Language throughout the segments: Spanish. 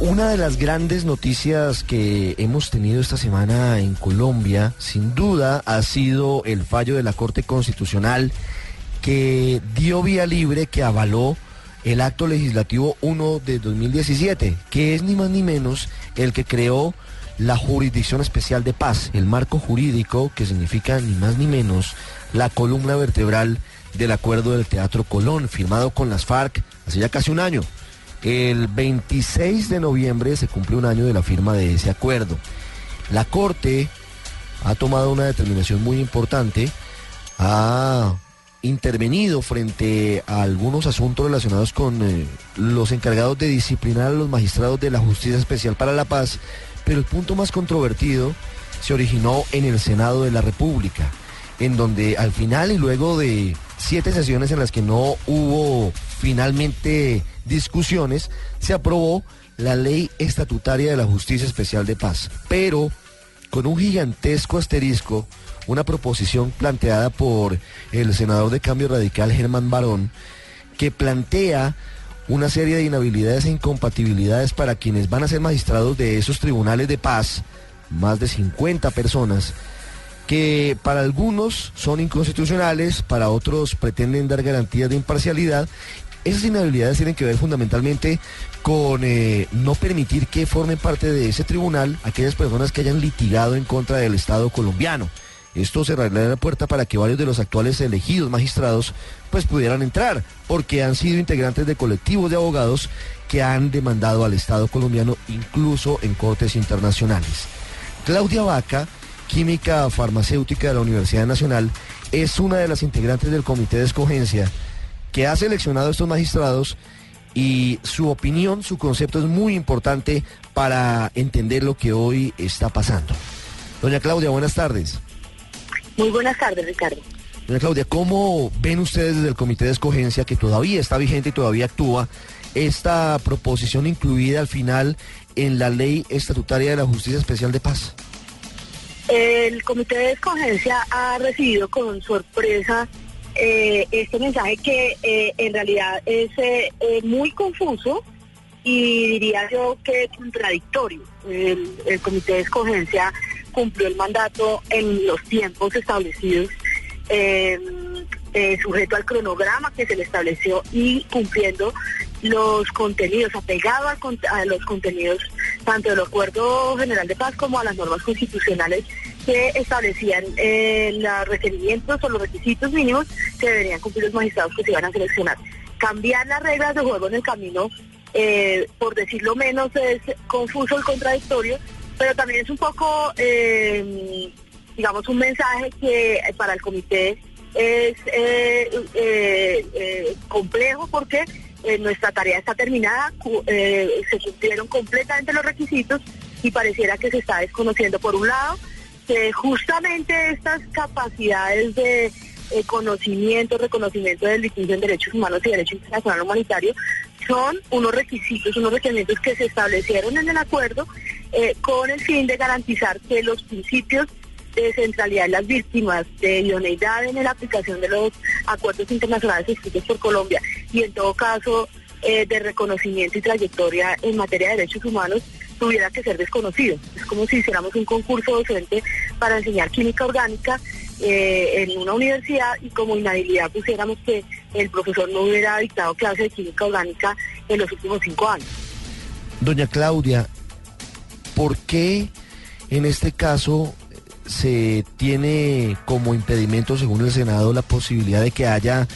Una de las grandes noticias que hemos tenido esta semana en Colombia, sin duda, ha sido el fallo de la Corte Constitucional que dio vía libre, que avaló el acto legislativo 1 de 2017, que es ni más ni menos el que creó la Jurisdicción Especial de Paz, el marco jurídico que significa ni más ni menos la columna vertebral del acuerdo del Teatro Colón, firmado con las FARC hace ya casi un año. El 26 de noviembre se cumple un año de la firma de ese acuerdo. La Corte ha tomado una determinación muy importante, ha intervenido frente a algunos asuntos relacionados con eh, los encargados de disciplinar a los magistrados de la Justicia Especial para la Paz, pero el punto más controvertido se originó en el Senado de la República, en donde al final y luego de siete sesiones en las que no hubo finalmente discusiones, se aprobó la ley estatutaria de la Justicia Especial de Paz, pero con un gigantesco asterisco, una proposición planteada por el senador de Cambio Radical Germán Barón, que plantea una serie de inhabilidades e incompatibilidades para quienes van a ser magistrados de esos tribunales de paz, más de 50 personas, que para algunos son inconstitucionales, para otros pretenden dar garantías de imparcialidad esas inhabilidades tienen que ver fundamentalmente con eh, no permitir que formen parte de ese tribunal aquellas personas que hayan litigado en contra del Estado colombiano. Esto cerraría la puerta para que varios de los actuales elegidos magistrados pues pudieran entrar, porque han sido integrantes de colectivos de abogados que han demandado al Estado colombiano incluso en cortes internacionales. Claudia Vaca, química farmacéutica de la Universidad Nacional, es una de las integrantes del comité de escogencia que ha seleccionado a estos magistrados y su opinión, su concepto es muy importante para entender lo que hoy está pasando. Doña Claudia, buenas tardes. Muy buenas tardes, Ricardo. Doña Claudia, ¿cómo ven ustedes desde el Comité de Escogencia, que todavía está vigente y todavía actúa, esta proposición incluida al final en la ley estatutaria de la Justicia Especial de Paz? El Comité de Escogencia ha recibido con sorpresa eh, este mensaje que eh, en realidad es eh, muy confuso y diría yo que contradictorio. El, comité de escogencia cumplió el mandato en los tiempos establecidos, sujeto al cronograma que se le estableció y cumpliendo los contenidos, apegado a los contenidos tanto del Acuerdo General de Paz como a las normas constitucionales que establecían eh, los requerimientos o los requisitos mínimos que deberían cumplir los magistrados que se iban a seleccionar. Cambiar las reglas de juego en el camino, eh, por decirlo menos, es confuso y contradictorio, pero también es un poco, eh, digamos, un mensaje que para el comité es complejo porque nuestra tarea está terminada, se cumplieron completamente los requisitos y pareciera que se está desconociendo por un lado que justamente estas capacidades de eh, conocimiento, reconocimiento del distinto en derechos humanos y derecho internacional humanitario son unos requisitos, unos requerimientos que se establecieron en el acuerdo eh, con el fin de garantizar que los principios de centralidad de las víctimas, de idoneidad en la aplicación de los acuerdos internacionales escritos por Colombia y en todo caso eh, de reconocimiento y trayectoria en materia de derechos humanos tuviera que ser desconocido. Es como si hiciéramos un concurso docente para enseñar química orgánica eh, en una universidad y como inhabilidad pusiéramos que el profesor no hubiera dictado clase de química orgánica en los últimos cinco años. Doña Claudia, ¿por qué en este caso se tiene como impedimento, según el Senado, la posibilidad de que haya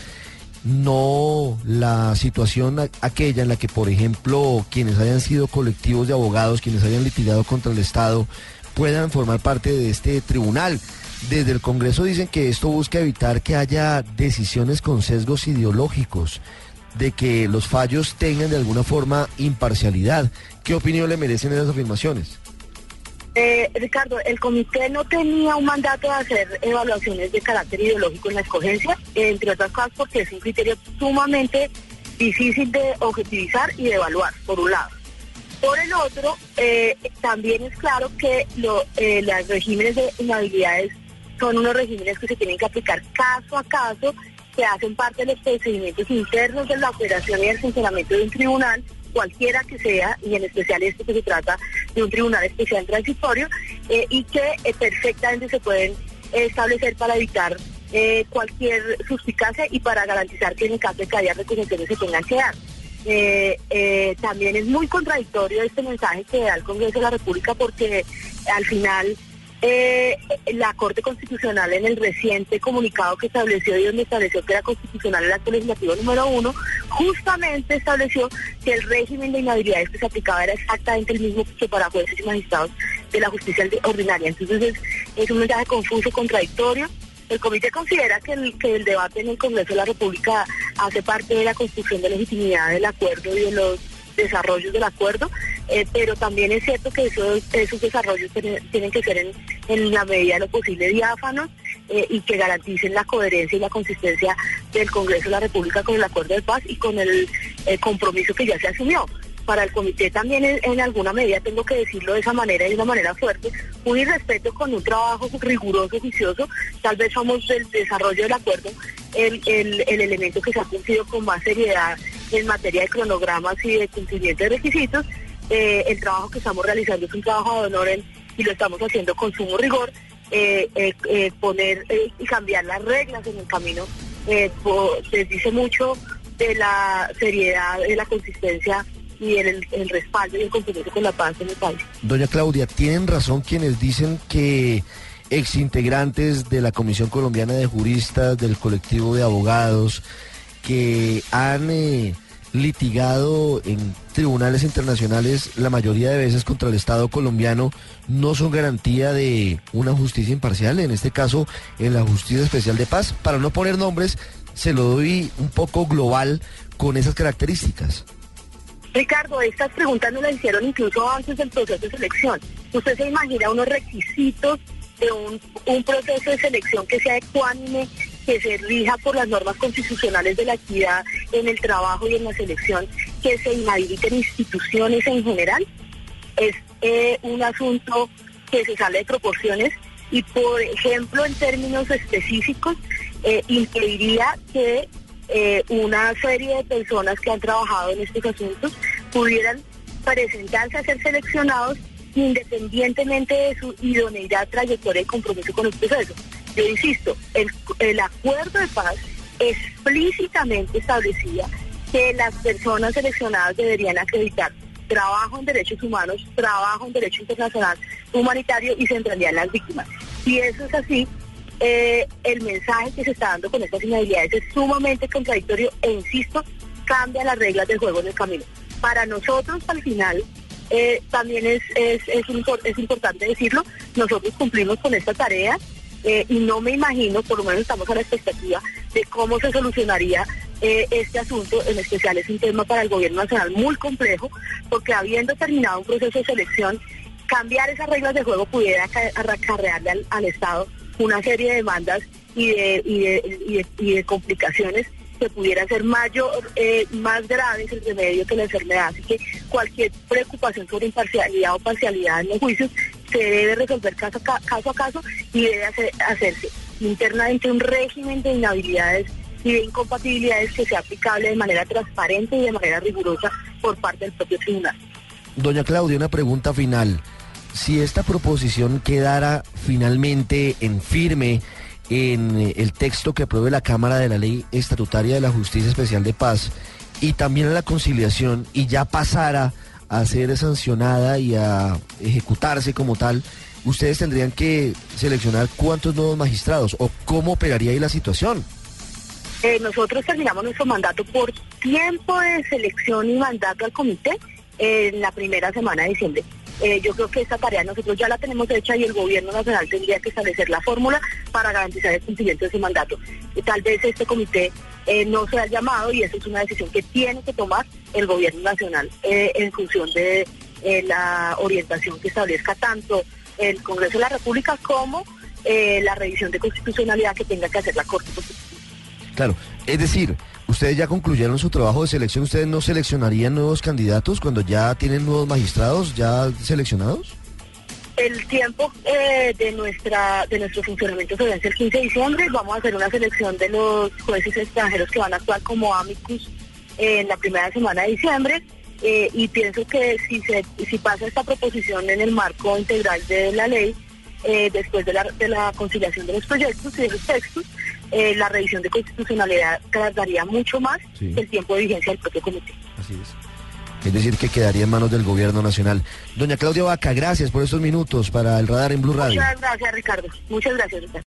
no la situación aquella en la que, por ejemplo, quienes hayan sido colectivos de abogados, quienes hayan litigado contra el Estado, puedan formar parte de este tribunal. Desde el Congreso dicen que esto busca evitar que haya decisiones con sesgos ideológicos, de que los fallos tengan de alguna forma imparcialidad. ¿Qué opinión le merecen esas afirmaciones? Eh, Ricardo, el comité no tenía un mandato de hacer evaluaciones de carácter ideológico en la escogencia, entre otras cosas porque es un criterio sumamente difícil de objetivizar y de evaluar, por un lado. Por el otro, eh, también es claro que lo, eh, los regímenes de inhabilidades son unos regímenes que se tienen que aplicar caso a caso, que hacen parte de los procedimientos internos de la operación y el funcionamiento de un tribunal cualquiera que sea, y en especial este que se trata de un tribunal especial transitorio, eh, y que eh, perfectamente se pueden establecer para evitar eh, cualquier suspicacia y para garantizar que en el caso de que haya recusaciones se tengan que dar. también es muy contradictorio este mensaje que da el Congreso de la República porque al final eh, la Corte Constitucional en el reciente comunicado que estableció y donde estableció que era constitucional el acto legislativo número uno, justamente estableció que el régimen de inhabilidades que se aplicaba era exactamente el mismo que para jueces y magistrados de la justicia ordinaria. Entonces es, un mensaje confuso, contradictorio. El comité considera que el, que el debate en el Congreso de la República hace parte de la construcción de legitimidad del acuerdo y de los desarrollos del acuerdo, eh, pero también es cierto que esos, desarrollos tienen, que ser en, la medida de lo posible diáfanos eh, y que garanticen la coherencia y la consistencia del Congreso de la República con el acuerdo de paz y con el compromiso que ya se asumió. Para el comité también en, alguna medida, tengo que decirlo de esa manera y de una manera fuerte, un irrespeto con un trabajo riguroso, juicioso, tal vez somos del desarrollo del acuerdo el, el elemento que se ha cumplido con más seriedad en materia de cronogramas y de cumplimiento de requisitos. Eh, el trabajo que estamos realizando es un trabajo de honor y lo estamos haciendo con sumo rigor. Eh, eh, poner y cambiar las reglas en el camino se dice mucho de la seriedad, de la consistencia y el, el, respaldo y el compromiso con la paz en el país. Doña Claudia, tienen razón quienes dicen que exintegrantes de la Comisión Colombiana de Juristas, del colectivo de abogados, que han eh, litigado en tribunales internacionales la mayoría de veces contra el Estado colombiano no son garantía de una justicia imparcial, en este caso en la Justicia Especial de Paz. Para no poner nombres, se lo doy un poco global con esas características. Ricardo, estas preguntas no las hicieron incluso antes del proceso de selección. ¿Usted se imagina unos requisitos de un, un proceso de selección que sea ecuánime, que se rija por las normas constitucionales de la equidad en el trabajo y en la selección, que se inhabiliten instituciones en general, es eh, un asunto que se sale de proporciones y, por ejemplo, en términos específicos, eh, impediría que eh, una serie de personas que han trabajado en estos asuntos pudieran presentarse a ser seleccionados independientemente de su idoneidad, trayectoria y compromiso con el proceso. Yo insisto, el, el acuerdo de paz explícitamente establecía que las personas seleccionadas deberían acreditar trabajo en derechos humanos, trabajo en derecho internacional humanitario y centralidad en las víctimas. Si eso es así, eh, el mensaje que se está dando con estas inhabilidades es sumamente contradictorio e insisto, cambia las reglas del juego en el camino. Para nosotros, al final, eh, también es, es, es, es importante decirlo, nosotros cumplimos con esta tarea eh, y no me imagino, por lo menos estamos a la expectativa de cómo se solucionaría eh, este asunto, en especial es un tema para el gobierno nacional muy complejo, porque habiendo terminado un proceso de selección, cambiar esas reglas de juego pudiera acarrearle al, al Estado una serie de demandas y de, y de, y de, complicaciones que pudieran ser mayor, eh, más graves el remedio que la enfermedad. Así que cualquier preocupación sobre imparcialidad o parcialidad en los juicios se debe resolver caso a, caso, a caso y debe hacerse internamente un régimen de inhabilidades y de incompatibilidades que sea aplicable de manera transparente y de manera rigurosa por parte del propio tribunal. Doña Claudia, una pregunta final. Si esta proposición quedara finalmente en firme en eh, el texto que apruebe la Cámara de la Ley Estatutaria de la Justicia Especial de Paz y también en la conciliación y ya pasara a ser sancionada y a ejecutarse como tal, ustedes tendrían que seleccionar cuántos nuevos magistrados o cómo operaría ahí la situación. Eh, nosotros terminamos nuestro mandato por tiempo de selección y mandato al comité en la primera semana de diciembre. Eh, yo creo que esta tarea nosotros ya la tenemos hecha y el gobierno nacional tendría que establecer la fórmula para garantizar el cumplimiento de ese mandato. tal vez este comité eh, no sea llamado y esa es una decisión que tiene que tomar el gobierno nacional en función de la orientación que establezca tanto el Congreso de la República como la revisión de constitucionalidad que tenga que hacer la Corte Constitucional. Claro, es decir, ustedes ya concluyeron su trabajo de selección, ¿ustedes no seleccionarían nuevos candidatos cuando ya tienen nuevos magistrados ya seleccionados? El tiempo eh, de nuestra de nuestro funcionamiento se vence el 15 de diciembre. Vamos a hacer una selección de los jueces extranjeros que van a actuar como amicus en la primera semana de diciembre. Eh, y pienso que si se si pasa esta proposición en el marco integral de la ley, eh, después de la, de la conciliación de los proyectos y de los textos, eh, la revisión de constitucionalidad tardaría mucho más Sí. que el tiempo de vigencia del propio comité. Así es. Es decir, que quedaría en manos del gobierno nacional. Doña Claudia Vaca, gracias por estos minutos para el radar en Blue Radio. Muchas gracias, Ricardo. Muchas gracias, Ricardo.